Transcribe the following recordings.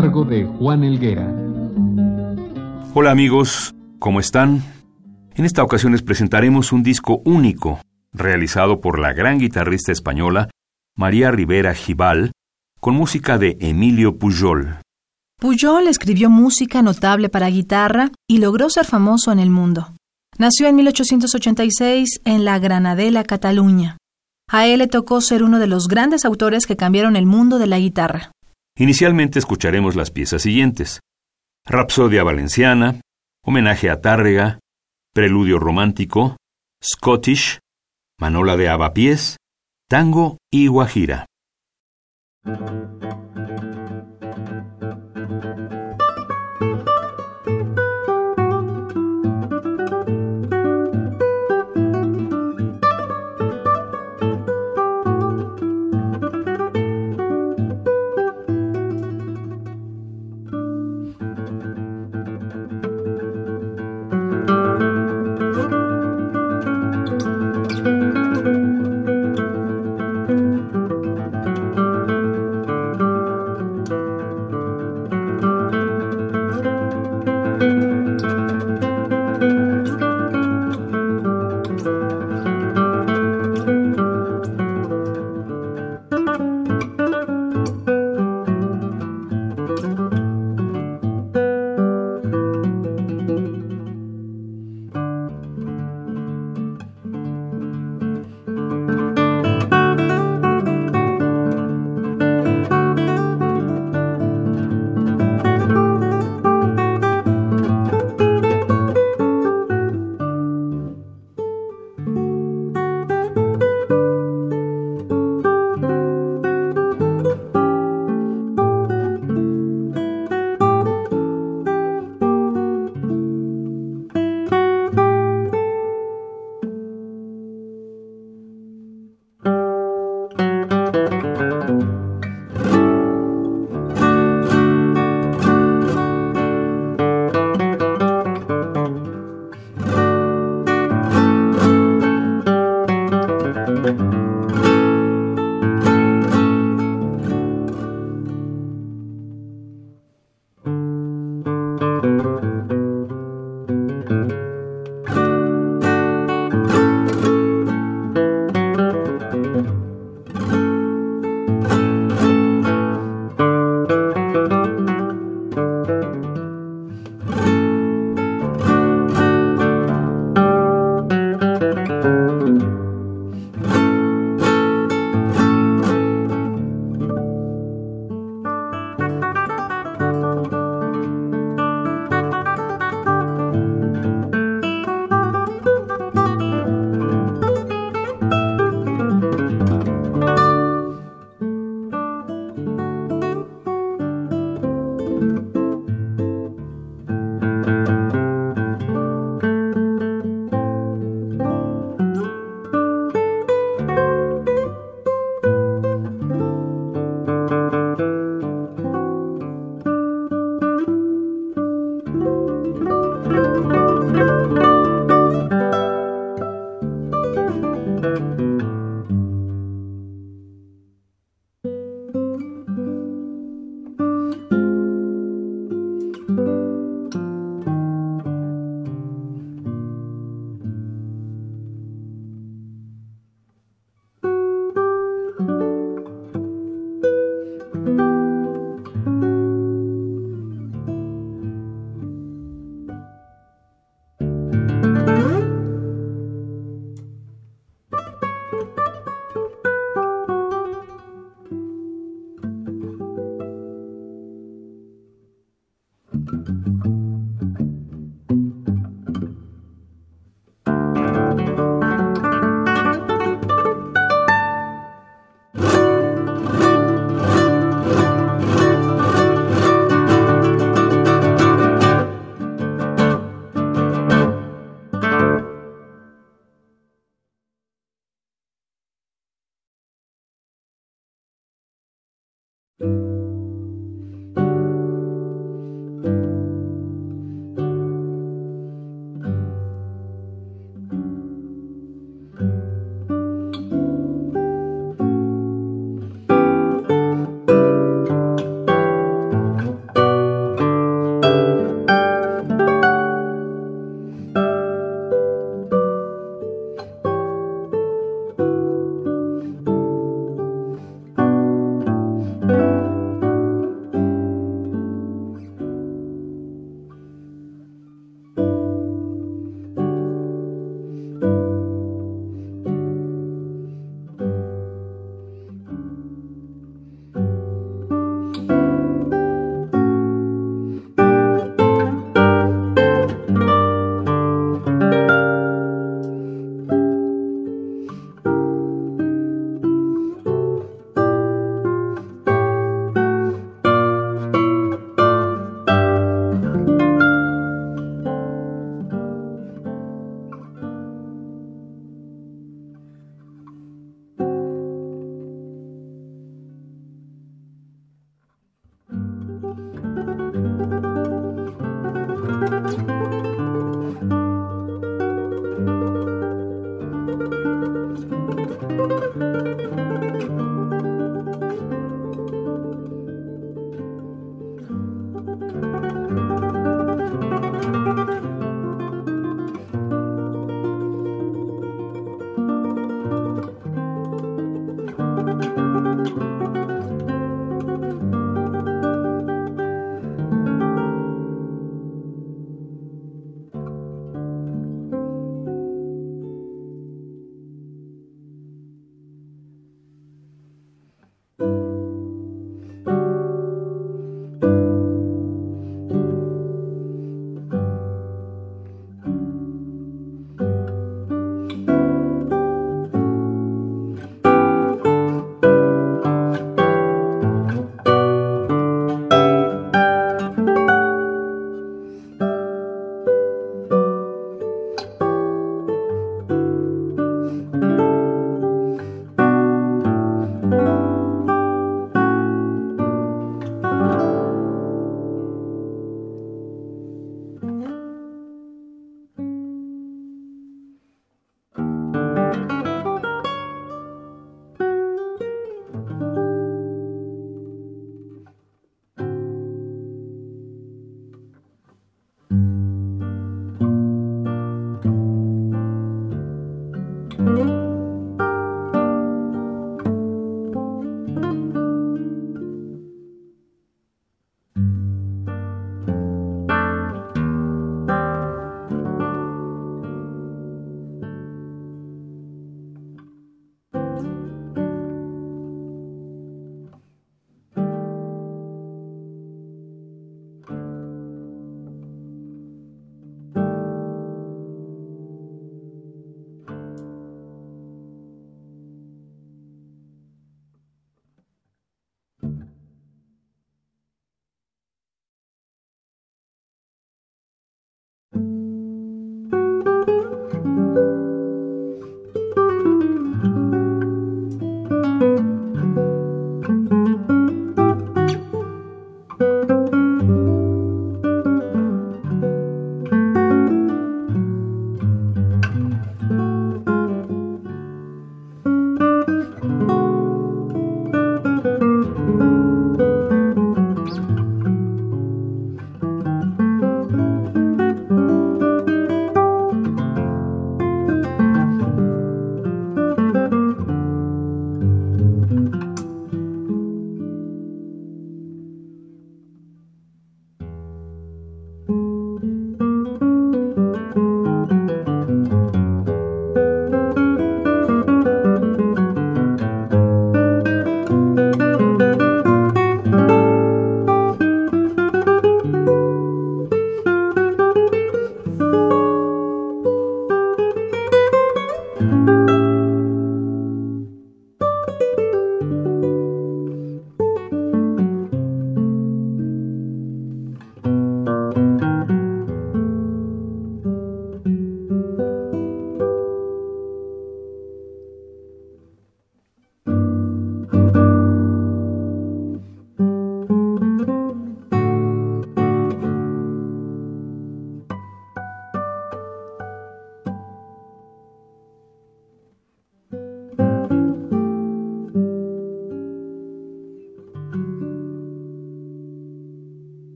Cargo de Juan Elguera. Hola amigos, ¿cómo están? En esta ocasión les presentaremos un disco único, realizado por la gran guitarrista española María Rivera Gibal, con música de Emilio Pujol. Pujol escribió música notable para guitarra y logró ser famoso en el mundo. Nació en 1886 en la Granadela, Cataluña. A él le tocó ser uno de los grandes autores que cambiaron el mundo de la guitarra. Inicialmente escucharemos las piezas siguientes. Rapsodia Valenciana, Homenaje a Tárrega, Preludio Romántico, Scottish, Manola de Avapiés, Tango y Guajira.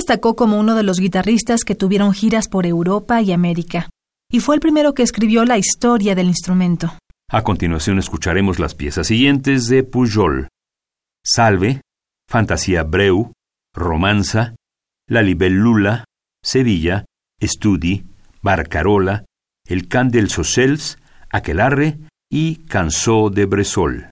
destacó como uno de los guitarristas que tuvieron giras por Europa y América, y fue el primero que escribió la historia del instrumento. A continuación escucharemos las piezas siguientes de Pujol. Salve, Fantasía Breu, Romanza, La Libellula, Sevilla, Estudi, Barcarola, El Can del Socels, Aquelarre y Cansó de Bresol.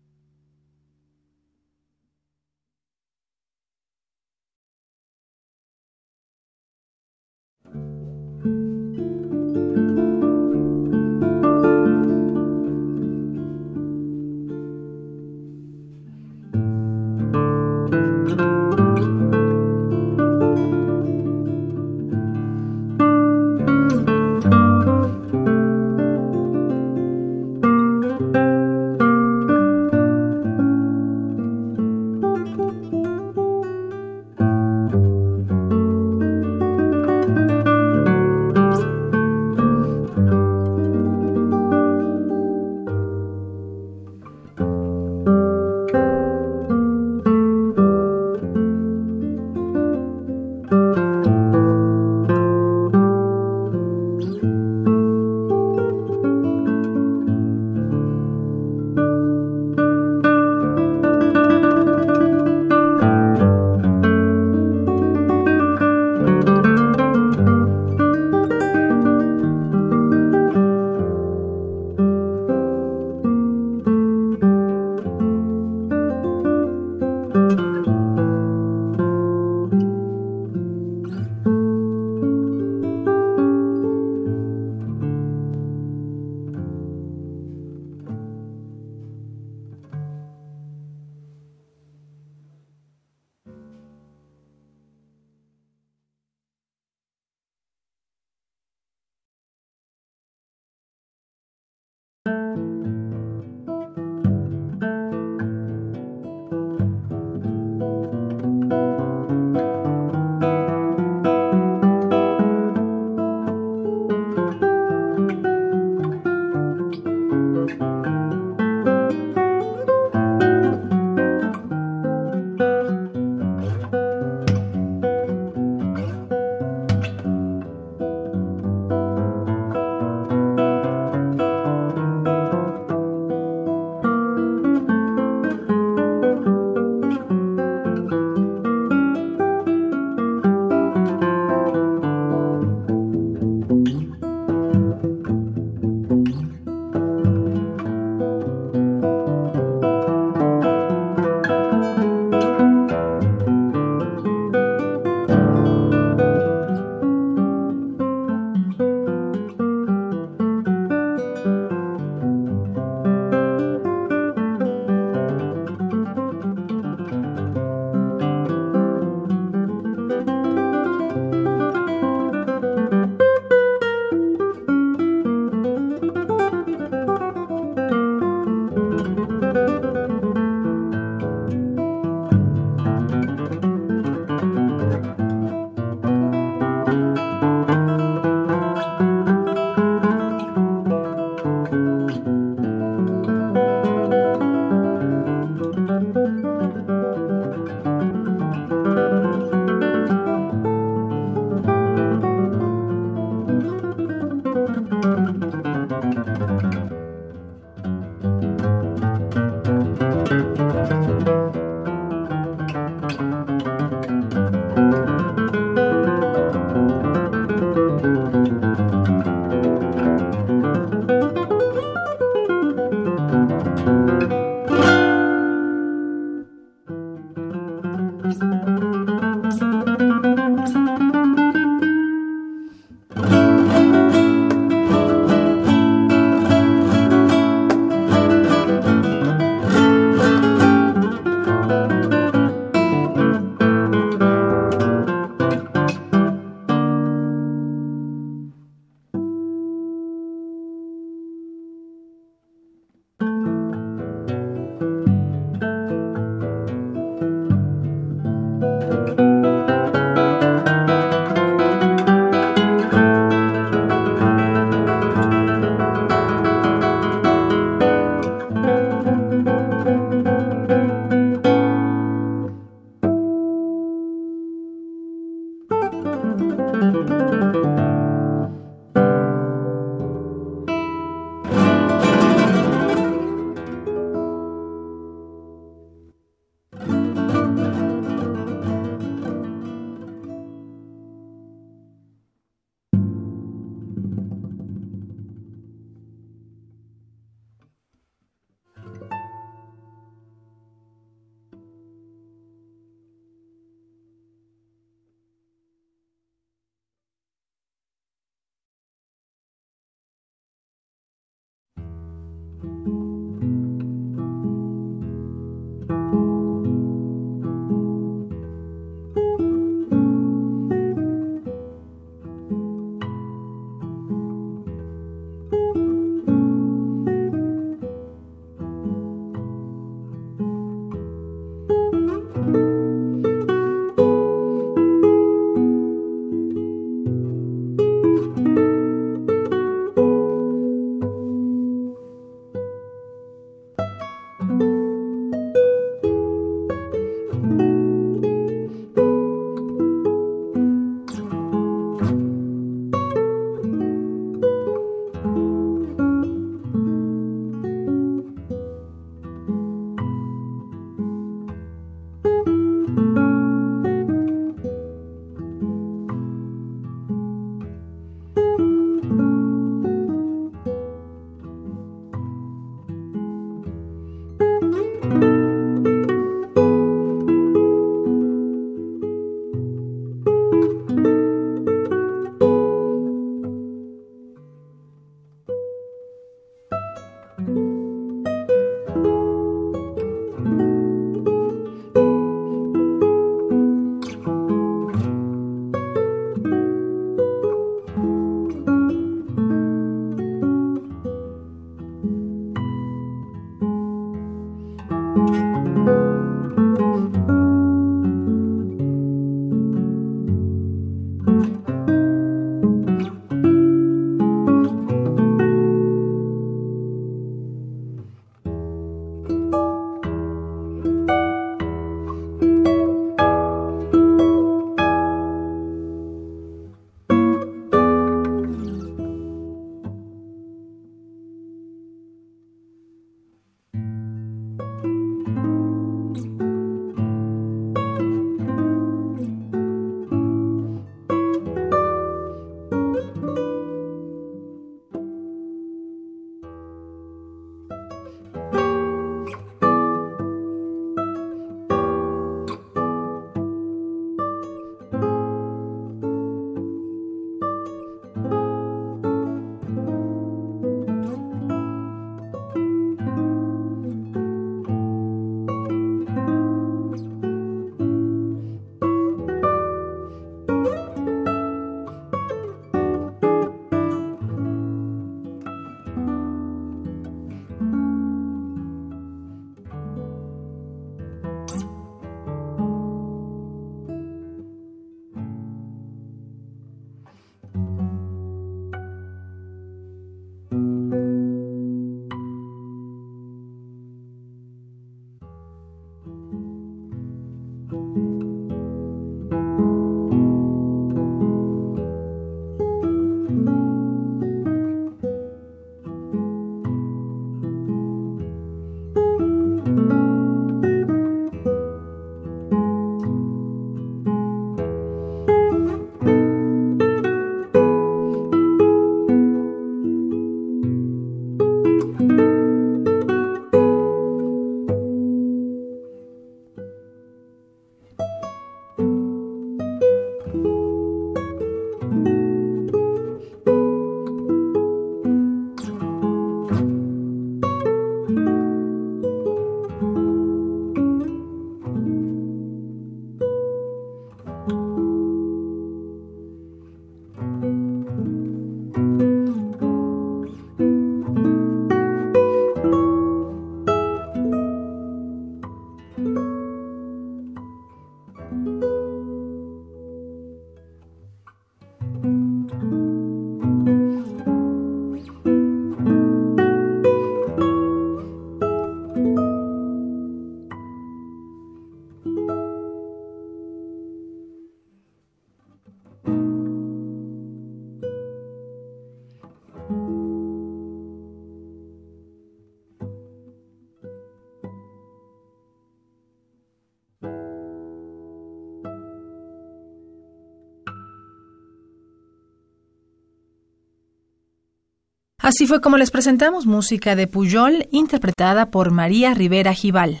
Así fue como les presentamos música de Puyol interpretada por María Rivera Gival.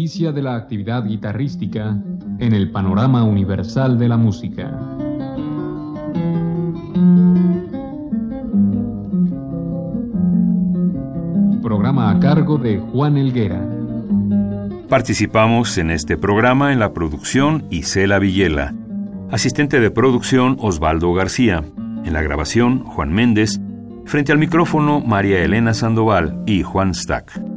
De la actividad guitarrística en el panorama universal de la música. Programa a cargo de Juan Elguera. Participamos en este programa en la producción Isela Villela, asistente de producción Osvaldo García, en la grabación Juan Méndez, frente al micrófono María Elena Sandoval y Juan Stack.